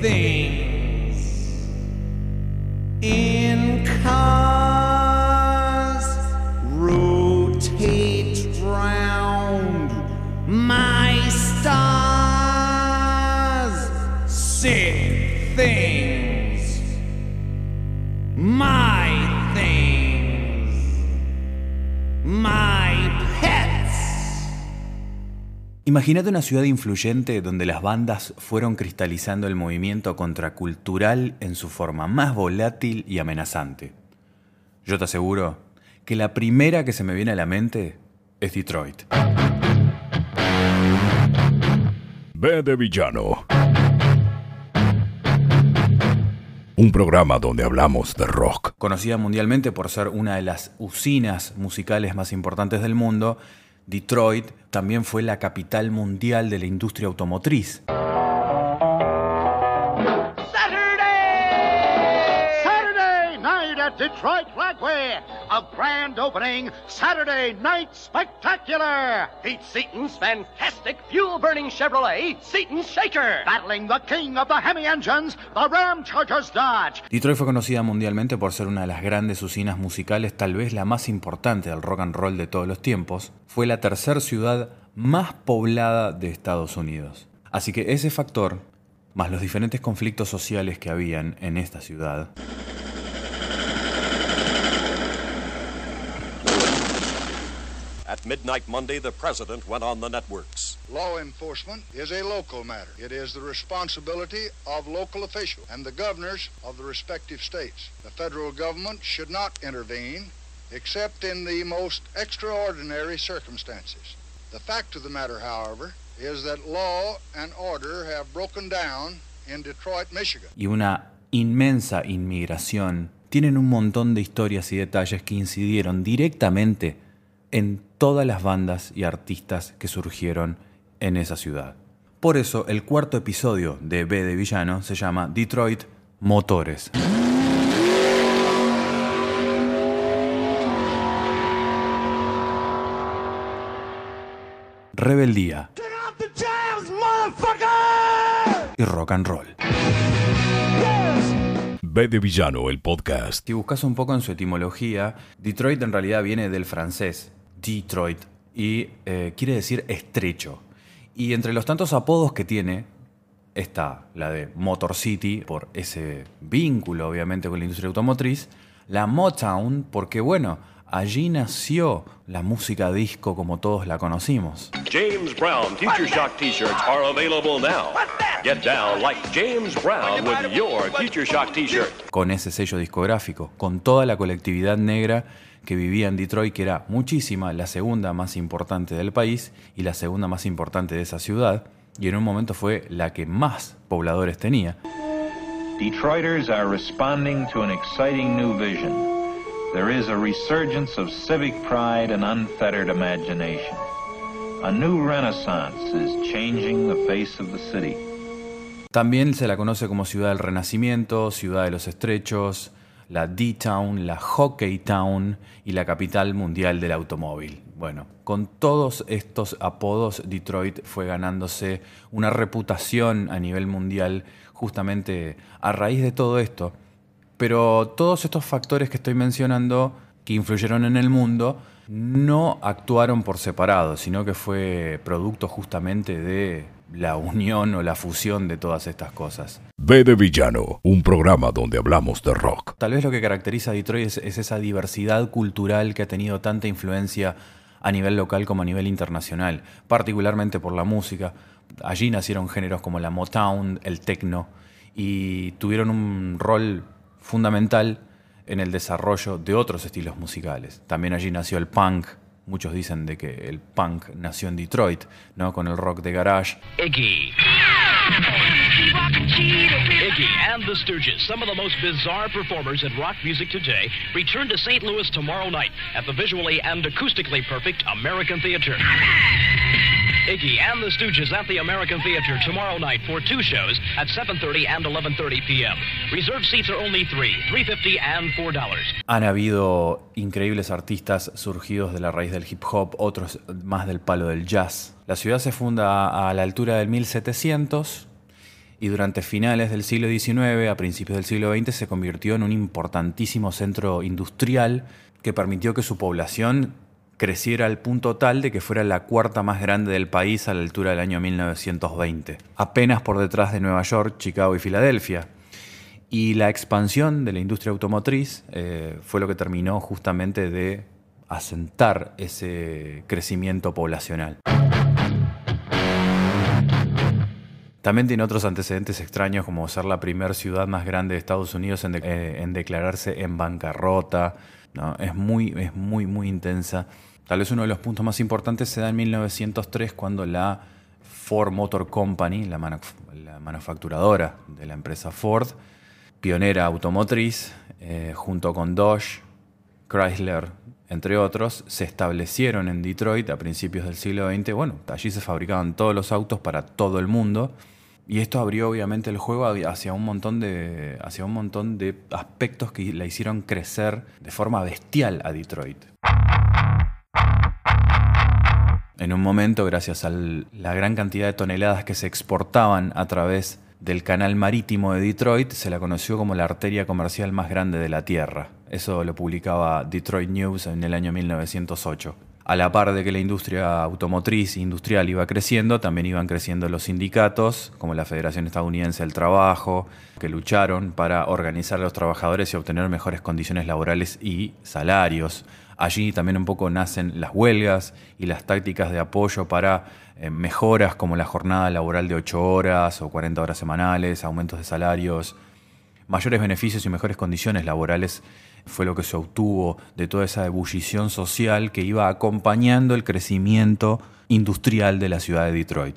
Thing. Imagínate una ciudad influyente donde las bandas fueron cristalizando el movimiento contracultural en su forma más volátil y amenazante. Yo te aseguro que la primera que se me viene a la mente es Detroit. B de Villano. Un programa donde hablamos de rock. Conocida mundialmente por ser una de las usinas musicales más importantes del mundo, Detroit también fue la capital mundial de la industria automotriz. Detroit Flagway. A grand opening Saturday night spectacular. Pete Seaton's fantastic fuel burning Chevrolet, Seaton's Shaker. Battling the king of the Hemi engines, the Ram Chargers Dodge. Detroit fue conocida mundialmente por ser una de las grandes usinas musicales, tal vez la más importante del rock and roll de todos los tiempos. Fue la tercera ciudad más poblada de Estados Unidos. Así que ese factor, más los diferentes conflictos sociales que habían en esta ciudad, At midnight Monday, the president went on the networks. Law enforcement is a local matter. It is the responsibility of local officials and the governors of the respective states. The federal government should not intervene except in the most extraordinary circumstances. The fact of the matter, however, is that law and order have broken down in Detroit, Michigan. y una inmensa inmigración, tienen un montón de historias y detalles que incidieron directamente en todas las bandas y artistas que surgieron en esa ciudad. Por eso el cuarto episodio de B de Villano se llama Detroit Motores. Rebeldía y rock and roll. B de Villano, el podcast. Si buscas un poco en su etimología, Detroit en realidad viene del francés Detroit y eh, quiere decir estrecho. Y entre los tantos apodos que tiene está la de Motor City, por ese vínculo obviamente con la industria automotriz, la Motown, porque bueno, allí nació la música disco como todos la conocimos. James Brown Future Shock t-shirts are available now. Get down like James Brown with your Future Shock t-shirt. con ese sello discográfico, con toda la colectividad negra que vivía en Detroit, que era muchísima, la segunda más importante del país y la segunda más importante de esa ciudad, y en un momento fue la que más pobladores tenía. Detroiters are responding to an exciting new vision. There is a resurgence of civic pride and unfettered imagination. A new renaissance is changing the face of the city. También se la conoce como Ciudad del Renacimiento, Ciudad de los Estrechos, la D-Town, la Hockey Town y la capital mundial del automóvil. Bueno, con todos estos apodos, Detroit fue ganándose una reputación a nivel mundial justamente a raíz de todo esto. Pero todos estos factores que estoy mencionando, que influyeron en el mundo, no actuaron por separado, sino que fue producto justamente de la unión o la fusión de todas estas cosas. B de Villano, un programa donde hablamos de rock. Tal vez lo que caracteriza a Detroit es, es esa diversidad cultural que ha tenido tanta influencia a nivel local como a nivel internacional, particularmente por la música. Allí nacieron géneros como la Motown, el techno, y tuvieron un rol fundamental en el desarrollo de otros estilos musicales. También allí nació el punk. Muchos dicen de que el punk nació en Detroit, ¿no? Con el rock de garage. Iggy. Iggy and the Stooges, some of the most bizarre performers in rock music today, return to St. Louis tomorrow night at the visually and acoustically perfect American Theater. Iggy and the Stooges at the American Theater tomorrow night for two shows at 7:30 and 11:30 p.m. Reserved seats are only three, 350 and four dollars. Han habido increíbles artistas surgidos de la raíz del hip hop, otros más del palo del jazz. La ciudad se funda a la altura del 1700 y durante finales del siglo XIX, a principios del siglo XX, se convirtió en un importantísimo centro industrial que permitió que su población creciera al punto tal de que fuera la cuarta más grande del país a la altura del año 1920, apenas por detrás de Nueva York, Chicago y Filadelfia. Y la expansión de la industria automotriz eh, fue lo que terminó justamente de asentar ese crecimiento poblacional. También tiene otros antecedentes extraños como ser la primera ciudad más grande de Estados Unidos en, eh, en declararse en bancarrota. ¿no? Es, muy, es muy, muy intensa. Tal vez uno de los puntos más importantes se da en 1903 cuando la Ford Motor Company, la, manuf- la manufacturadora de la empresa Ford, pionera automotriz, eh, junto con Dodge, Chrysler, entre otros, se establecieron en Detroit a principios del siglo XX. Bueno, allí se fabricaban todos los autos para todo el mundo. Y esto abrió obviamente el juego hacia un montón de, hacia un montón de aspectos que la hicieron crecer de forma bestial a Detroit. En un momento, gracias a la gran cantidad de toneladas que se exportaban a través del canal marítimo de Detroit, se la conoció como la arteria comercial más grande de la Tierra. Eso lo publicaba Detroit News en el año 1908. A la par de que la industria automotriz e industrial iba creciendo, también iban creciendo los sindicatos, como la Federación Estadounidense del Trabajo, que lucharon para organizar a los trabajadores y obtener mejores condiciones laborales y salarios. Allí también un poco nacen las huelgas y las tácticas de apoyo para eh, mejoras como la jornada laboral de 8 horas o 40 horas semanales, aumentos de salarios, mayores beneficios y mejores condiciones laborales fue lo que se obtuvo de toda esa ebullición social que iba acompañando el crecimiento industrial de la ciudad de Detroit.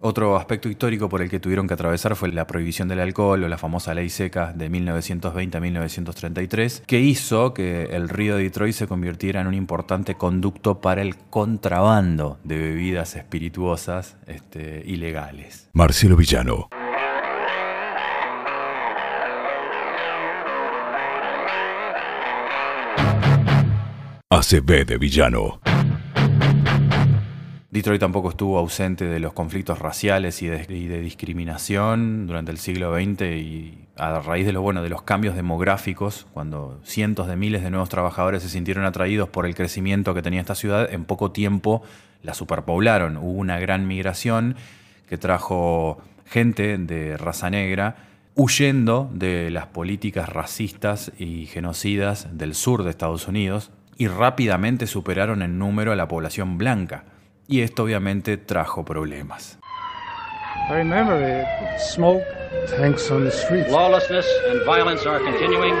Otro aspecto histórico por el que tuvieron que atravesar fue la prohibición del alcohol o la famosa ley seca de 1920 a 1933, que hizo que el río de Detroit se convirtiera en un importante conducto para el contrabando de bebidas espirituosas este, ilegales. Marcelo Villano. ACB de Villano. Detroit tampoco estuvo ausente de los conflictos raciales y de, discriminación durante el siglo XX y a raíz de, de los cambios demográficos, cuando cientos de miles de nuevos trabajadores se sintieron atraídos por el crecimiento que tenía esta ciudad, en poco tiempo la superpoblaron. Hubo una gran migración que trajo gente de raza negra huyendo de las políticas racistas y genocidas del sur de Estados Unidos y rápidamente superaron en número a la población blanca y esto obviamente trajo problemas. I remember it. Smoke, tanks on the streets. Lawlessness and violence are continuing.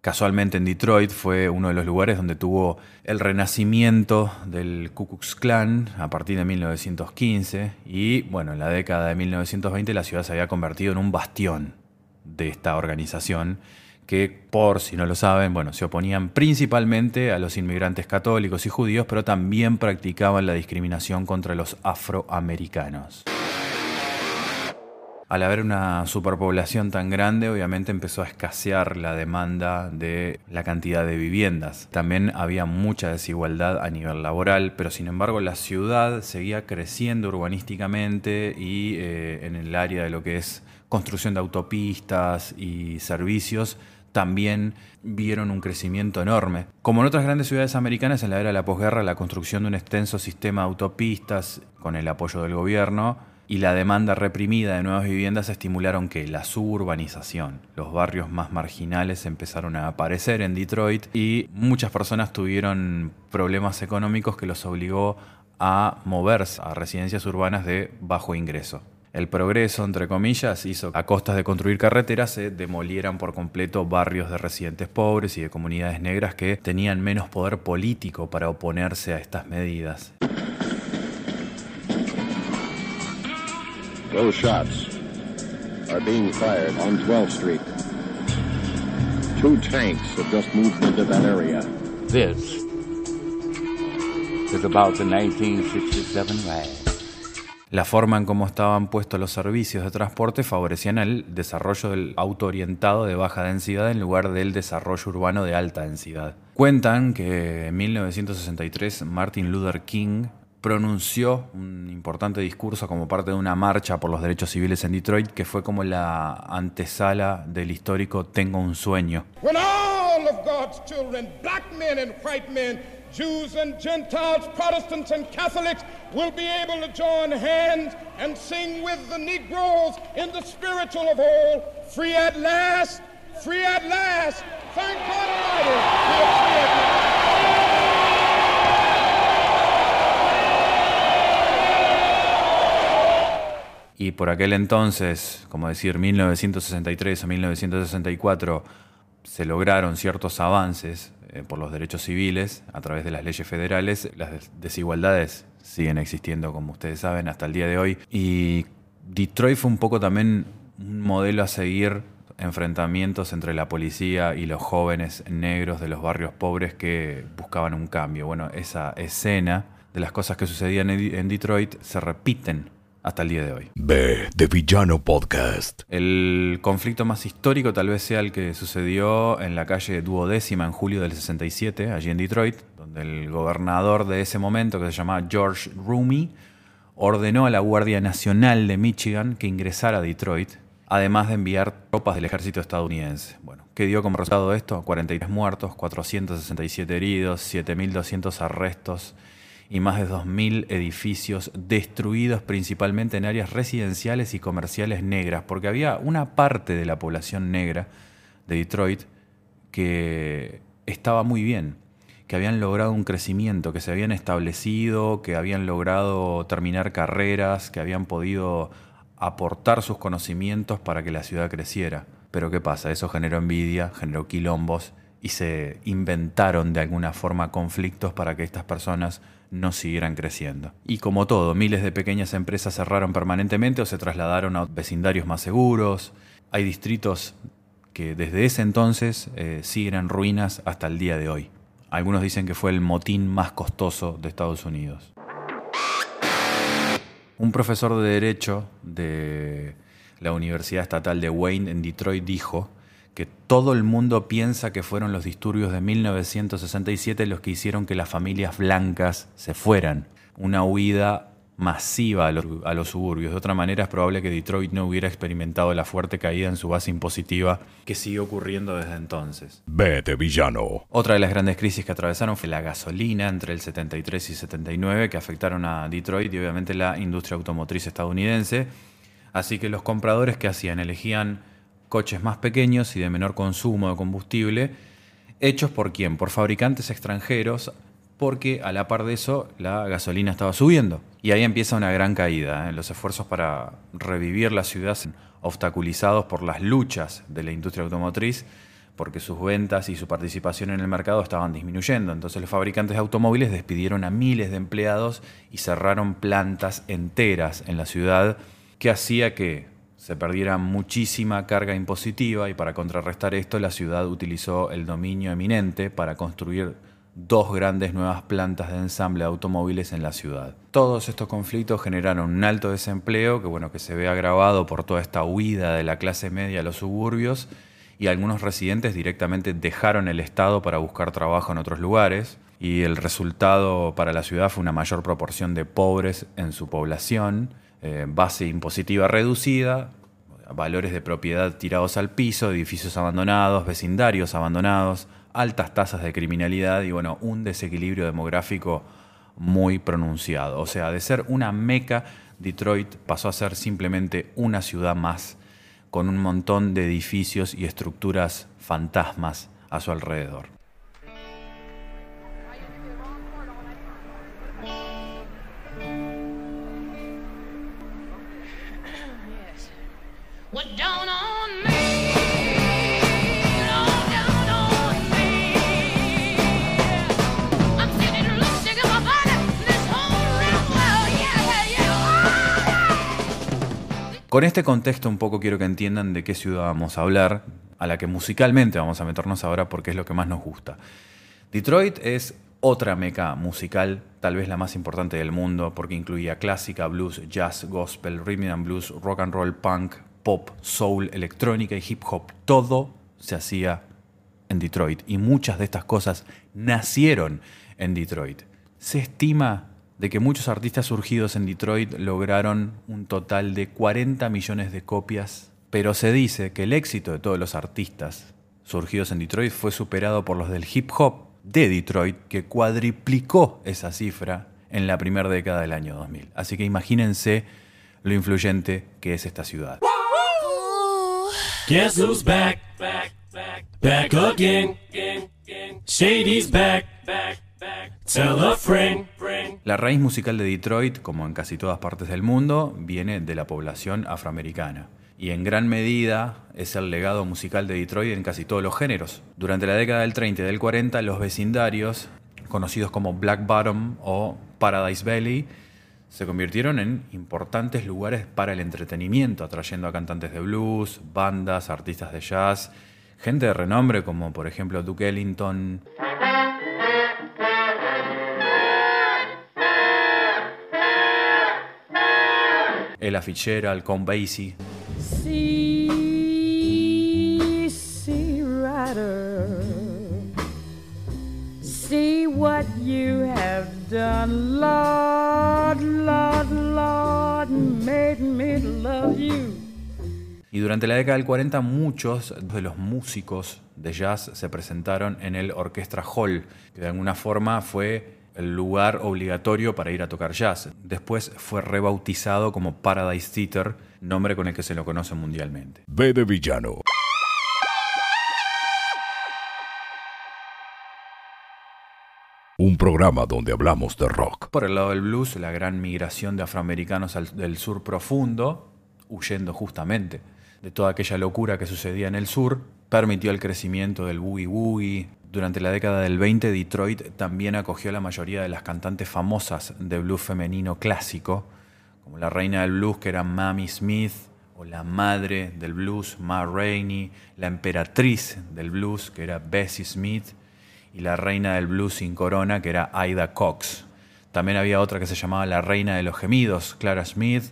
Casualmente en Detroit fue uno de los lugares donde tuvo el renacimiento del Ku Klux Klan a partir de 1915 y bueno, en la década de 1920 la ciudad se había convertido en un bastión de esta organización que, por si no lo saben, bueno, se oponían principalmente a los inmigrantes católicos y judíos, pero también practicaban la discriminación contra los afroamericanos. Al haber una superpoblación tan grande, obviamente empezó a escasear la demanda de la cantidad de viviendas. También había mucha desigualdad a nivel laboral, pero sin embargo la ciudad seguía creciendo urbanísticamente y eh, en el área de lo que es construcción de autopistas y servicios, también vieron un crecimiento enorme. Como en otras grandes ciudades americanas, en la era de la posguerra, la construcción de un extenso sistema de autopistas con el apoyo del gobierno y la demanda reprimida de nuevas viviendas estimularon que la suburbanización, los barrios más marginales empezaron a aparecer en Detroit y muchas personas tuvieron problemas económicos que los obligó a moverse a residencias urbanas de bajo ingreso. El progreso, entre comillas, hizo a costas de construir carreteras se demolieran por completo barrios de residentes pobres y de comunidades negras que tenían menos poder político para oponerse a estas medidas. Those shots are being fired on 12th Street. Two tanks have just moved into that area. This is about the 1967 riot. La forma en cómo estaban puestos los servicios de transporte favorecían el desarrollo del auto orientado de baja densidad en lugar del desarrollo urbano de alta densidad. Cuentan que en 1963 Martin Luther King pronunció un importante discurso como parte de una marcha por los derechos civiles en Detroit que fue como la antesala del histórico Tengo un sueño. Jews and Gentiles, Protestants and Catholics, will be able to join hands and sing with the Negroes in the spiritual of all, free at last, free at last. Thank God Almighty, we free at last. Y por aquel entonces, como decir 1963 o 1964, se lograron ciertos avances por los derechos civiles a través de las leyes federales. Las des- desigualdades siguen existiendo, como ustedes saben, hasta el día de hoy. Y Detroit fue un poco también un modelo a seguir enfrentamientos entre la policía y los jóvenes negros de los barrios pobres que buscaban un cambio. Bueno, esa escena de las cosas que sucedían en Detroit se repiten hasta el día de hoy. B de Villano Podcast. El conflicto más histórico tal vez sea el que sucedió en la calle Duodécima en julio del 67, allí en Detroit, donde el gobernador de ese momento, que se llamaba George Rooney, ordenó a la Guardia Nacional de Michigan que ingresara a Detroit, además de enviar tropas del ejército estadounidense. Bueno, ¿qué dio como resultado esto? 43 muertos, 467 heridos, 7.200 arrestos y más de 2.000 edificios destruidos principalmente en áreas residenciales y comerciales negras, porque había una parte de la población negra de Detroit que estaba muy bien, que habían logrado un crecimiento, que se habían establecido, que habían logrado terminar carreras, que habían podido aportar sus conocimientos para que la ciudad creciera. Pero ¿qué pasa? Eso generó envidia, generó quilombos y se inventaron de alguna forma conflictos para que estas personas no siguieran creciendo. Y como todo, miles de pequeñas empresas cerraron permanentemente o se trasladaron a vecindarios más seguros. Hay distritos que desde ese entonces eh, siguen en ruinas hasta el día de hoy. Algunos dicen que fue el motín más costoso de Estados Unidos. Un profesor de Derecho de la Universidad Estatal de Wayne en Detroit dijo que todo el mundo piensa que fueron los disturbios de 1967 los que hicieron que las familias blancas se fueran. Una huida masiva a los, a los suburbios. De otra manera, es probable que Detroit no hubiera experimentado la fuerte caída en su base impositiva que sigue ocurriendo desde entonces. De Villano. Otra de las grandes crisis que atravesaron fue la gasolina entre el 73 y 79, que afectaron a Detroit y obviamente la industria automotriz estadounidense. Así que los compradores que hacían elegían coches más pequeños y de menor consumo de combustible, hechos por quién? Por fabricantes extranjeros, porque a la par de eso la gasolina estaba subiendo. Y ahí empieza una gran caída. ¿eh? Los esfuerzos para revivir la ciudad obstaculizados por las luchas de la industria automotriz, porque sus ventas y su participación en el mercado estaban disminuyendo. Entonces los fabricantes de automóviles despidieron a miles de empleados y cerraron plantas enteras en la ciudad, que hacía que se perdiera muchísima carga impositiva y para contrarrestar esto la ciudad utilizó el dominio eminente para construir dos grandes nuevas plantas de ensamble de automóviles en la ciudad. Todos estos conflictos generaron un alto desempleo que bueno que se ve agravado por toda esta huida de la clase media a los suburbios y algunos residentes directamente dejaron el estado para buscar trabajo en otros lugares y el resultado para la ciudad fue una mayor proporción de pobres en su población, eh, base impositiva reducida, valores de propiedad tirados al piso, edificios abandonados, vecindarios abandonados, altas tasas de criminalidad y bueno, un desequilibrio demográfico muy pronunciado. O sea, de ser una meca, Detroit pasó a ser simplemente una ciudad más, con un montón de edificios y estructuras fantasmas a su alrededor. Con este contexto un poco quiero que entiendan de qué ciudad vamos a hablar, a la que musicalmente vamos a meternos ahora porque es lo que más nos gusta. Detroit es otra meca musical, tal vez la más importante del mundo, porque incluía clásica, blues, jazz, gospel, rhythm and blues, rock and roll, punk, pop, soul, electrónica y hip hop. Todo se hacía en Detroit y muchas de estas cosas nacieron en Detroit. Se estima de que muchos artistas surgidos en Detroit lograron un total de 40 millones de copias, pero se dice que el éxito de todos los artistas surgidos en Detroit fue superado por los del hip hop de Detroit, que cuadriplicó esa cifra en la primera década del año 2000. Así que imagínense lo influyente que es esta ciudad. Guess who's back? Back, back, again. Shady's back, back, back. Tell a friend, friend. La raíz musical de Detroit, como en casi todas partes del mundo, viene de la población afroamericana. Y en gran medida es el legado musical de Detroit en casi todos los géneros. Durante la década del 30 y del 40, los vecindarios, conocidos como Black Bottom o Paradise Valley, se convirtieron en importantes lugares para el entretenimiento, atrayendo a cantantes de blues, bandas, artistas de jazz, gente de renombre como por ejemplo Duke Ellington, Ella Fitzgerald, Count Basie. Love you. Y durante la década del 40 muchos de los músicos de jazz se presentaron en el Orchestra Hall, que de alguna forma fue el lugar obligatorio para ir a tocar jazz. Después fue rebautizado como Paradise Theater, nombre con el que se lo conoce mundialmente. B de villano. Un programa donde hablamos de rock. Por el lado del blues, la gran migración de afroamericanos al- del sur profundo, huyendo justamente de toda aquella locura que sucedía en el sur, permitió el crecimiento del boogie woogie. Durante la década del 20, Detroit también acogió a la mayoría de las cantantes famosas de blues femenino clásico, como la reina del blues que era Mamie Smith, o la madre del blues Ma Rainey, la emperatriz del blues que era Bessie Smith, y la reina del blues sin corona que era Ida Cox. También había otra que se llamaba la reina de los gemidos, Clara Smith.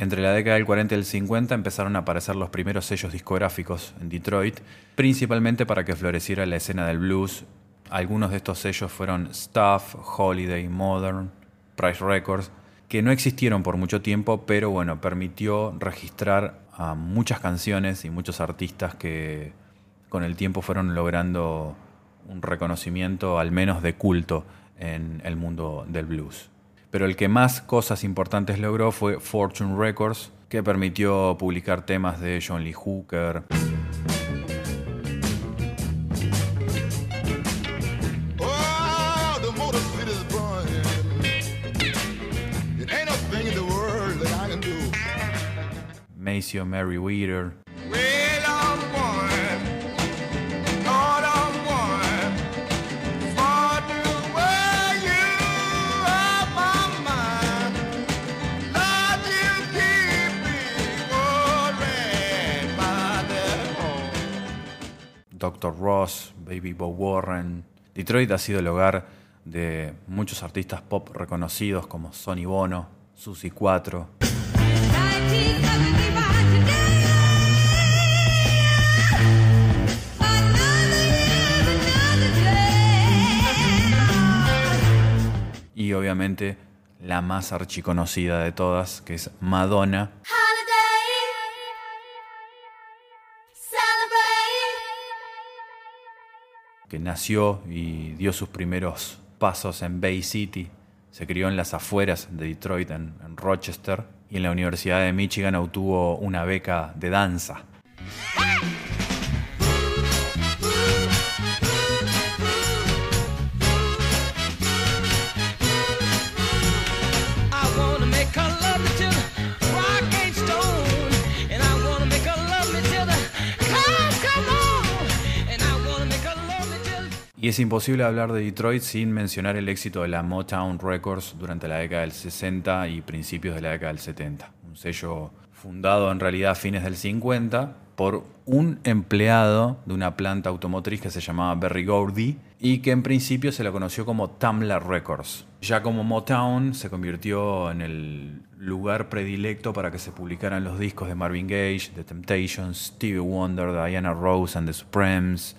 Entre la década del 40 y el 50 empezaron a aparecer los primeros sellos discográficos en Detroit, principalmente para que floreciera la escena del blues. Algunos de estos sellos fueron Stuff, Holiday, Modern, Price Records, que no existieron por mucho tiempo, pero bueno, permitió registrar a muchas canciones y muchos artistas que con el tiempo fueron logrando un reconocimiento al menos de culto en el mundo del blues. Pero el que más cosas importantes logró fue Fortune Records, que permitió publicar temas de John Lee Hooker, Oh, the motor Dr. Ross, Baby Bo Warren. Detroit ha sido el hogar de muchos artistas pop reconocidos como Sonny Bono, Susie 4, y obviamente la más archiconocida de todas, que es Madonna, que nació y dio sus primeros pasos en Bay City. Se crió en las afueras de Detroit, en, en Rochester, y en la Universidad de Michigan obtuvo una beca de danza. Y es imposible hablar de Detroit sin mencionar el éxito de la Motown Records durante la década del 60 y principios de la década del 70. Un sello fundado en realidad a fines del 50, por un empleado de una planta automotriz que se llamaba Berry Gordy y que en principio se lo conoció como Tamla Records. Ya como Motown se convirtió en el lugar predilecto para que se publicaran los discos de Marvin Gaye, The Temptations, Stevie Wonder, Diana Rose and the Supremes,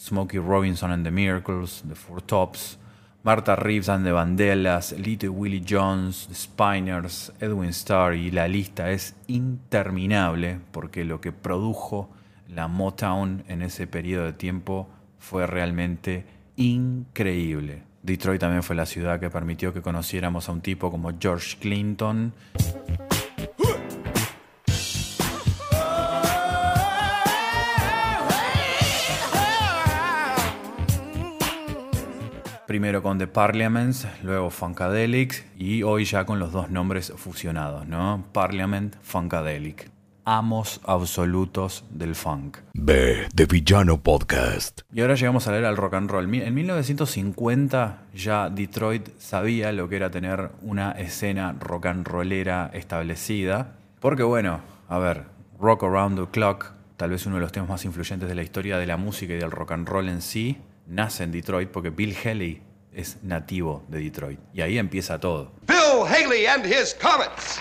Smokey Robinson and the Miracles, The Four Tops, Martha Reeves and the Vandellas, Little Willie Jones, The Spiners, Edwin Starr y la lista es interminable porque lo que produjo la Motown en ese periodo de tiempo fue realmente increíble. Detroit también fue la ciudad que permitió que conociéramos a un tipo como George Clinton. Primero con The Parliaments, luego Funkadelic y hoy ya con los dos nombres fusionados, ¿no? Parliament, Funkadelic. Amos absolutos del funk. B de Villano Podcast. Y ahora llegamos a leer al rock and roll. En 1950 ya Detroit sabía lo que era tener una escena rock and rollera establecida. Porque bueno, a ver, Rock Around the Clock, tal vez uno de los temas más influyentes de la historia de la música y del rock and roll en sí, nace en Detroit porque Bill Haley es nativo de Detroit. Y ahí empieza todo. Bill Haley and his Comets.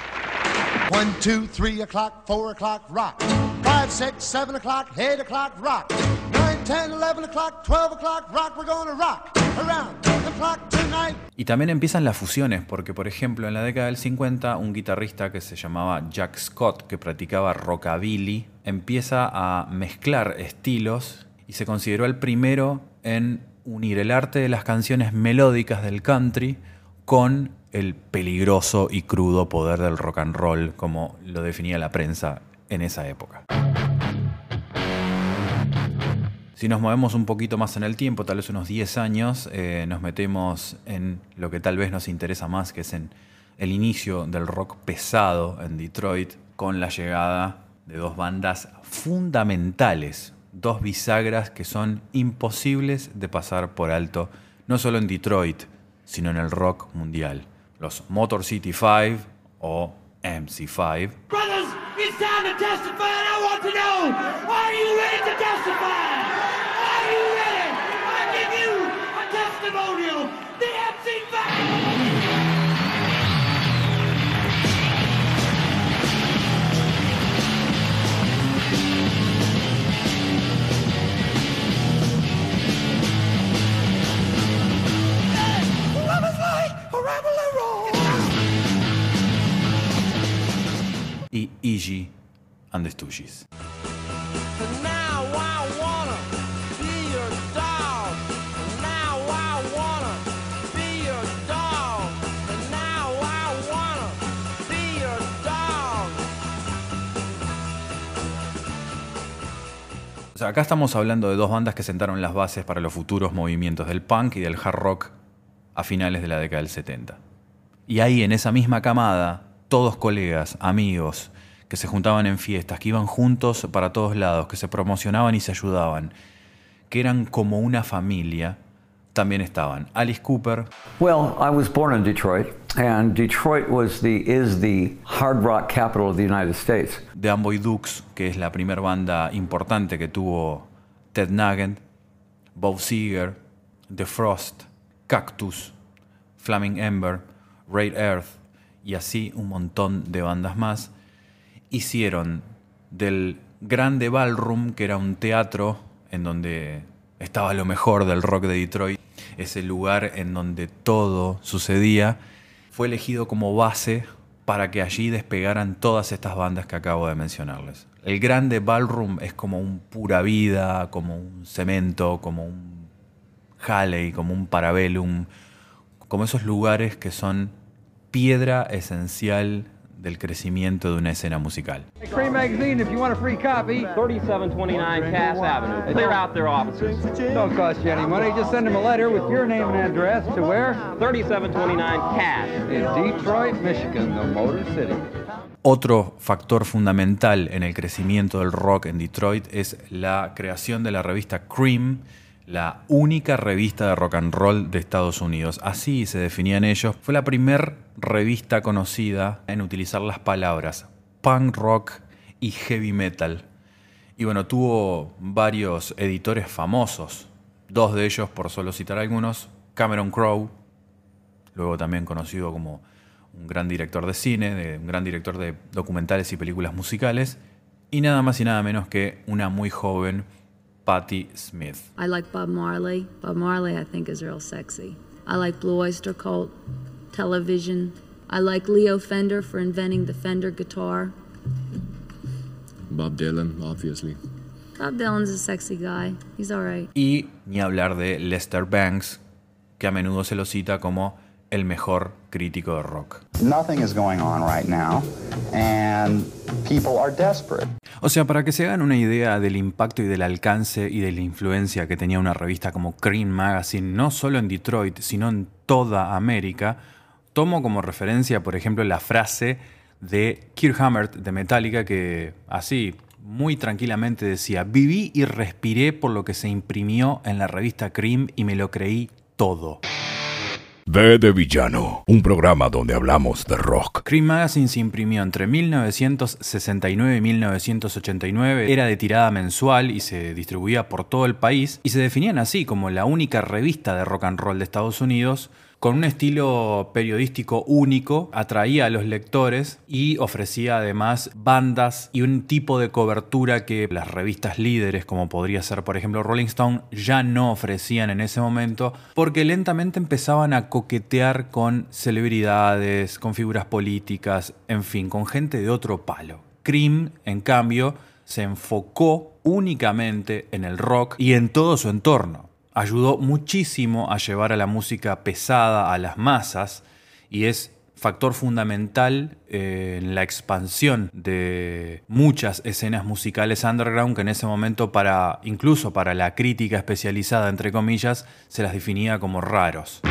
One, two, three o'clock, four o'clock, rock. Five, six, seven o'clock, eight o'clock, rock. Nine, ten, eleven o'clock, twelve o'clock, rock. We're gonna rock around the clock tonight. Y también empiezan las fusiones, porque por ejemplo en la década del 50 un guitarrista que se llamaba Jack Scott, que practicaba rockabilly, empieza a mezclar estilos y se consideró el primero en unir el arte de las canciones melódicas del country con el peligroso y crudo poder del rock and roll, como lo definía la prensa en esa época. Si nos movemos un poquito más en el tiempo, tal vez unos 10 años, eh, nos metemos en lo que tal vez nos interesa más, que es en el inicio del rock pesado en Detroit, con la llegada de dos bandas fundamentales, dos bisagras que son imposibles de pasar por alto, no solo en Detroit, sino en el rock mundial. Los Motor City 5 o MC5 Brothers, it's time to testify, and I want to know, are you ready to testify? Are you ready? I give you a testimonial, y Iggy and the Stooges. O sea, acá estamos hablando de dos bandas que sentaron las bases para los futuros movimientos del punk y del hard rock a finales de la década del 70. Y ahí, en esa misma camada, todos colegas, amigos, que se juntaban en fiestas, que iban juntos para todos lados, que se promocionaban y se ayudaban, que eran como una familia, también estaban Alice Cooper, Well, I was born in Detroit, and Detroit was the is the hard rock capital of the United States. The Amboy Dukes, que es la primera banda importante que tuvo Ted Nugent, Bob Seger, The Frost, Cactus, Flaming Ember, Ray Earth y así un montón de bandas más, hicieron del Grande Ballroom, que era un teatro en donde estaba lo mejor del rock de Detroit, ese lugar en donde todo sucedía, fue elegido como base para que allí despegaran todas estas bandas que acabo de mencionarles. El Grande Ballroom es como un pura vida, como un cemento, como un Halley, como un Parabellum, como esos lugares que son piedra esencial del crecimiento de una escena musical. Cream Magazine, if you want a free copy. 3729 Cass Avenue. Clear out their offices. Don't cost you any money. Just send them a letter with your name and address to where? 3729 Cass. In Detroit, Michigan, the Motor City. Otro factor fundamental en el crecimiento del rock en Detroit es la creación de la revista Cream, la única revista de rock and roll de Estados Unidos. Así se definían ellos. Fue la primera revista conocida en utilizar las palabras punk rock y heavy metal. Y bueno, tuvo varios editores famosos. Dos de ellos, por solo citar algunos, Cameron Crowe, luego también conocido como un gran director de cine, un gran director de documentales y películas musicales, y nada más y nada menos que una muy joven Patti Smith. I like Bob Marley. Bob Marley, I think, is real sexy. I like Blue Oyster Cult, television. I like Leo Fender for inventing the Fender guitar. Bob Dylan, obviously. Bob Dylan's a sexy guy. He's all right. Y ni hablar de Lester Banks, que a menudo se lo cita como el mejor crítico de rock. Nothing is going on right now, and people are desperate. O sea, para que se hagan una idea del impacto y del alcance y de la influencia que tenía una revista como Cream Magazine, no solo en Detroit, sino en toda América, tomo como referencia, por ejemplo, la frase de Kirk Hammett de Metallica que así, muy tranquilamente decía, viví y respiré por lo que se imprimió en la revista Cream y me lo creí todo. V de Villano, un programa donde hablamos de rock. Cream Magazine se imprimió entre 1969 y 1989, era de tirada mensual y se distribuía por todo el país y se definían así como la única revista de rock and roll de Estados Unidos con un estilo periodístico único, atraía a los lectores y ofrecía además bandas y un tipo de cobertura que las revistas líderes, como podría ser por ejemplo Rolling Stone, ya no ofrecían en ese momento, porque lentamente empezaban a coquetear con celebridades, con figuras políticas, en fin, con gente de otro palo. Cream, en cambio, se enfocó únicamente en el rock y en todo su entorno ayudó muchísimo a llevar a la música pesada a las masas y es factor fundamental eh, en la expansión de muchas escenas musicales underground que en ese momento para incluso para la crítica especializada entre comillas se las definía como raros.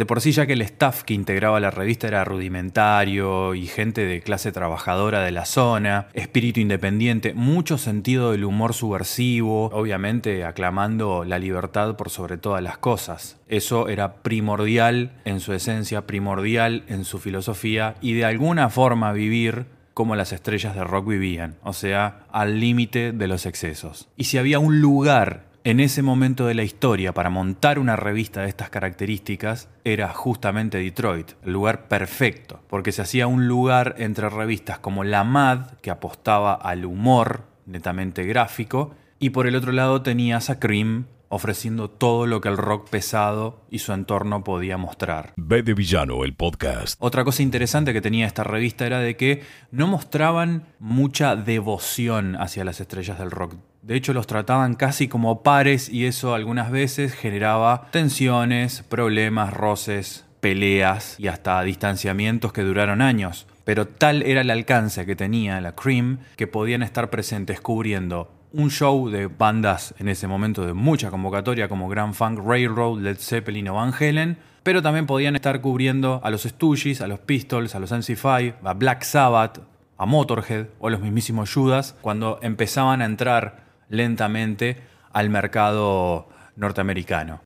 De por sí ya que el staff que integraba la revista era rudimentario y gente de clase trabajadora de la zona, espíritu independiente, mucho sentido del humor subversivo, obviamente aclamando la libertad por sobre todas las cosas. Eso era primordial en su esencia, primordial en su filosofía y de alguna forma vivir como las estrellas de rock vivían, o sea, al límite de los excesos. Y si había un lugar en ese momento de la historia para montar una revista de estas características era justamente Detroit, el lugar perfecto, porque se hacía un lugar entre revistas como La Mad, que apostaba al humor netamente gráfico, y por el otro lado tenías a Cream ofreciendo todo lo que el rock pesado y su entorno podía mostrar. V de Villano, el podcast. Otra cosa interesante que tenía esta revista era de que no mostraban mucha devoción hacia las estrellas del rock. De hecho, los trataban casi como pares y eso algunas veces generaba tensiones, problemas, roces, peleas y hasta distanciamientos que duraron años. Pero tal era el alcance que tenía la Cream que podían estar presentes cubriendo un show de bandas en ese momento de mucha convocatoria como Grand Funk Railroad, Led Zeppelin o Van Halen, pero también podían estar cubriendo a los Stooges, a los Pistols, a los MC5, a Black Sabbath, a Motorhead o los mismísimos Judas cuando empezaban a entrar lentamente al mercado norteamericano.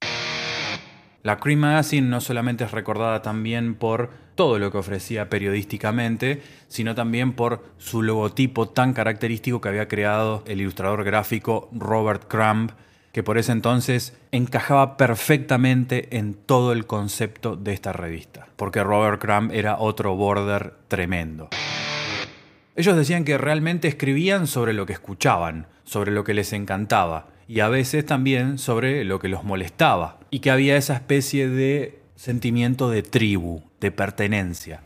La Cream Magazine no solamente es recordada también por todo lo que ofrecía periodísticamente, sino también por su logotipo tan característico que había creado el ilustrador gráfico Robert Crumb, que por ese entonces encajaba perfectamente en todo el concepto de esta revista, porque Robert Crumb era otro border tremendo. Ellos decían que realmente escribían sobre lo que escuchaban, sobre lo que les encantaba, y a veces también sobre lo que los molestaba, y que había esa especie de sentimiento de tribu, de pertenencia.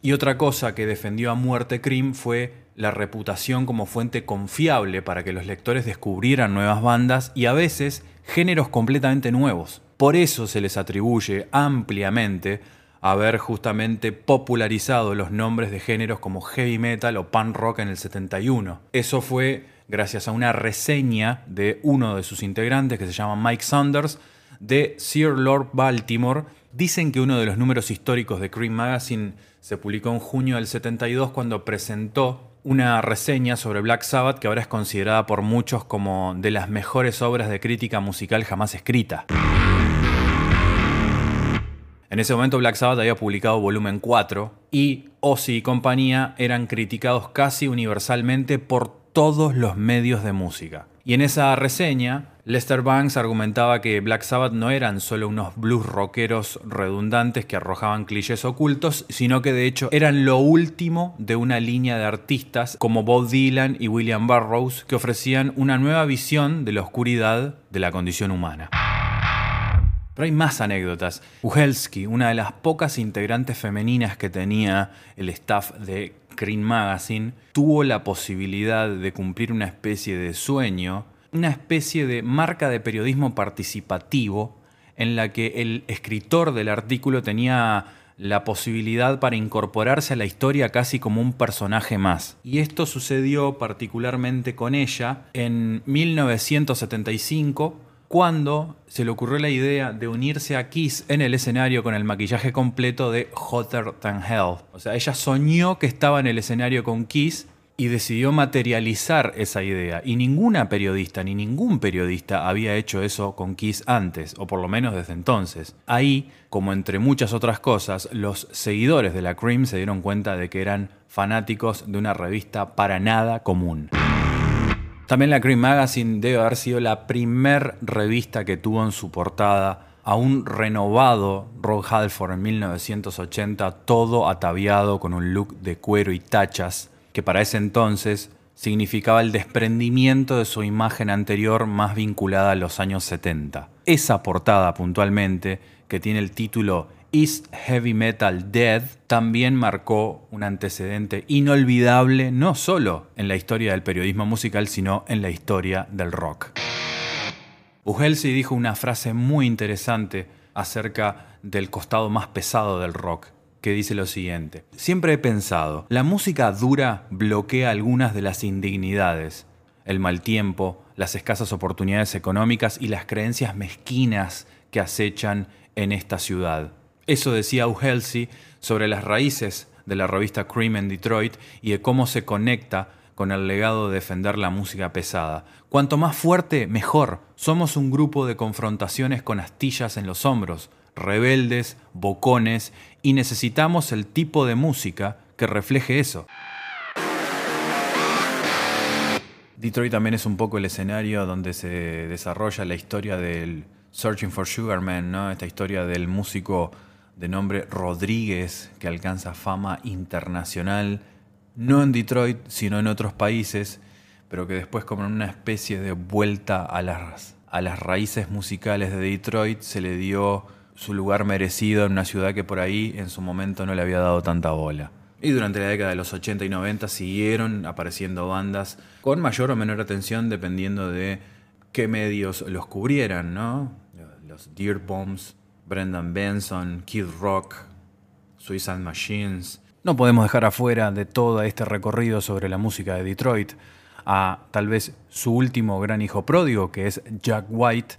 Y otra cosa que defendió a muerte Cream fue la reputación como fuente confiable para que los lectores descubrieran nuevas bandas y a veces géneros completamente nuevos. Por eso se les atribuye ampliamente haber justamente popularizado los nombres de géneros como heavy metal o punk rock en el 71. Eso fue gracias a una reseña de uno de sus integrantes que se llama Mike Saunders de Sir Lord Baltimore. Dicen que uno de los números históricos de Cream Magazine se publicó en junio del 72 cuando presentó una reseña sobre Black Sabbath que ahora es considerada por muchos como de las mejores obras de crítica musical jamás escrita. En ese momento Black Sabbath había publicado volumen 4 y Ozzy y compañía eran criticados casi universalmente por todos los medios de música. Y en esa reseña, Lester Banks argumentaba que Black Sabbath no eran solo unos blues rockeros redundantes que arrojaban clichés ocultos, sino que de hecho eran lo último de una línea de artistas como Bob Dylan y William Burroughs que ofrecían una nueva visión de la oscuridad de la condición humana. Pero hay más anécdotas. Uhelski, una de las pocas integrantes femeninas que tenía el staff de Cream Magazine, tuvo la posibilidad de cumplir una especie de sueño, una especie de marca de periodismo participativo en la que el escritor del artículo tenía la posibilidad para incorporarse a la historia casi como un personaje más. Y esto sucedió particularmente con ella en 1975 cuando se le ocurrió la idea de unirse a Kiss en el escenario con el maquillaje completo de Hotter Than Hell. O sea, ella soñó que estaba en el escenario con Kiss y decidió materializar esa idea. Y ninguna periodista, ni ningún periodista había hecho eso con Kiss antes, o por lo menos desde entonces. Ahí, como entre muchas otras cosas, los seguidores de la Cream se dieron cuenta de que eran fanáticos de una revista para nada común. También la Cream Magazine debe haber sido la primer revista que tuvo en su portada a un renovado Rob Halford en 1980, todo ataviado con un look de cuero y tachas, que para ese entonces significaba el desprendimiento de su imagen anterior más vinculada a los años 70. Esa portada puntualmente, que tiene el título Is Heavy Metal Dead también marcó un antecedente inolvidable no solo en la historia del periodismo musical, sino en la historia del rock. Uhelsi dijo una frase muy interesante acerca del costado más pesado del rock, que dice lo siguiente. Siempre he pensado, la música dura bloquea algunas de las indignidades, el mal tiempo, las escasas oportunidades económicas y las creencias mezquinas que acechan en esta ciudad. Eso decía Uhelsi sobre las raíces de la revista Cream en Detroit y de cómo se conecta con el legado de defender la música pesada. Cuanto más fuerte, mejor. Somos un grupo de confrontaciones con astillas en los hombros, rebeldes, bocones, y necesitamos el tipo de música que refleje eso. Detroit también es un poco el escenario donde se desarrolla la historia del Searching for Sugar Man, ¿no? esta historia del músico de nombre Rodríguez, que alcanza fama internacional, no en Detroit, sino en otros países, pero que después como una especie de vuelta a las, a las raíces musicales de Detroit se le dio su lugar merecido en una ciudad que por ahí en su momento no le había dado tanta bola. Y durante la década de los 80 y 90 siguieron apareciendo bandas con mayor o menor atención dependiendo de qué medios los cubrieran, ¿no? Los Deer Bombs, Brendan Benson, Kid Rock, Suicide Machines. No podemos dejar afuera de todo este recorrido sobre la música de Detroit a tal vez su último gran hijo pródigo, que es Jack White.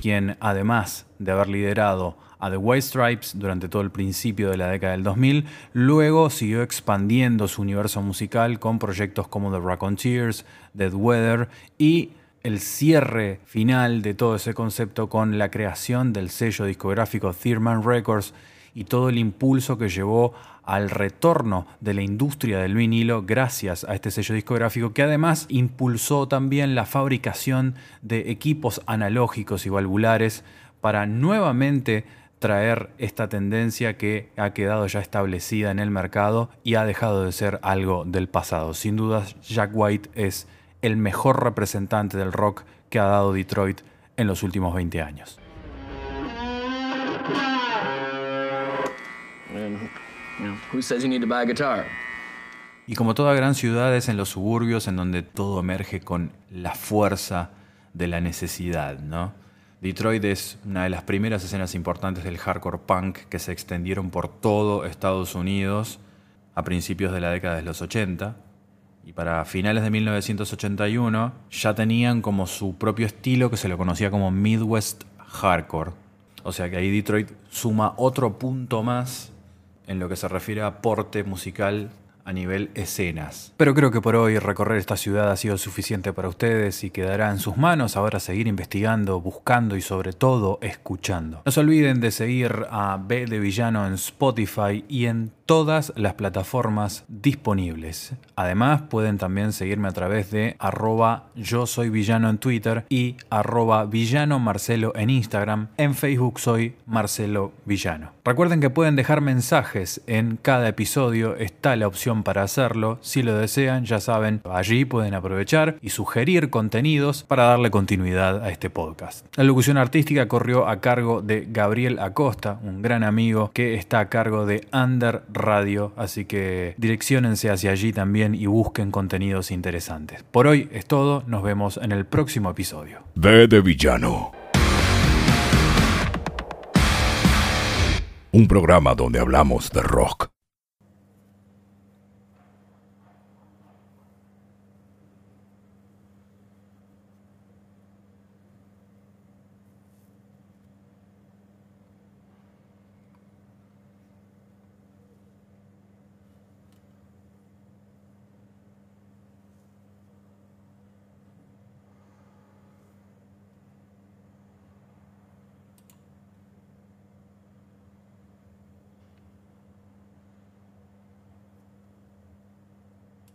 quien además de haber liderado a The White Stripes durante todo el principio de la década del 2000, luego siguió expandiendo su universo musical con proyectos como The Raconteurs, Dead Weather y el cierre final de todo ese concepto con la creación del sello discográfico Thurman Records y todo el impulso que llevó al retorno de la industria del vinilo gracias a este sello discográfico que además impulsó también la fabricación de equipos analógicos y valvulares para nuevamente traer esta tendencia que ha quedado ya establecida en el mercado y ha dejado de ser algo del pasado. Sin duda, Jack White es el mejor representante del rock que ha dado Detroit en los últimos 20 años. Y como toda gran ciudad es en los suburbios en donde todo emerge con la fuerza de la necesidad, ¿no? Detroit es una de las primeras escenas importantes del hardcore punk que se extendieron por todo Estados Unidos a principios de la década de los 80. Y para finales de 1981 ya tenían como su propio estilo que se lo conocía como Midwest Hardcore. O sea que ahí Detroit suma otro punto más en lo que se refiere a aporte musical a nivel escenas. Pero creo que por hoy recorrer esta ciudad ha sido suficiente para ustedes y quedará en sus manos ahora seguir investigando, buscando y sobre todo escuchando. No se olviden de seguir a B de Villano en Spotify y en todas las plataformas disponibles. Además pueden también seguirme a través de arroba yo soy villano en Twitter y arroba villano Marcelo en Instagram. En Facebook soy Marcelo Villano. Recuerden que pueden dejar mensajes en cada episodio, está la opción para hacerlo. Si lo desean, ya saben, allí pueden aprovechar y sugerir contenidos para darle continuidad a este podcast. La locución artística corrió a cargo de Gabriel Acosta, un gran amigo que está a cargo de Under Radio, así que direccionense hacia allí también y busquen contenidos interesantes. Por hoy es todo, nos vemos en el próximo episodio. Villano. Un programa donde hablamos de rock.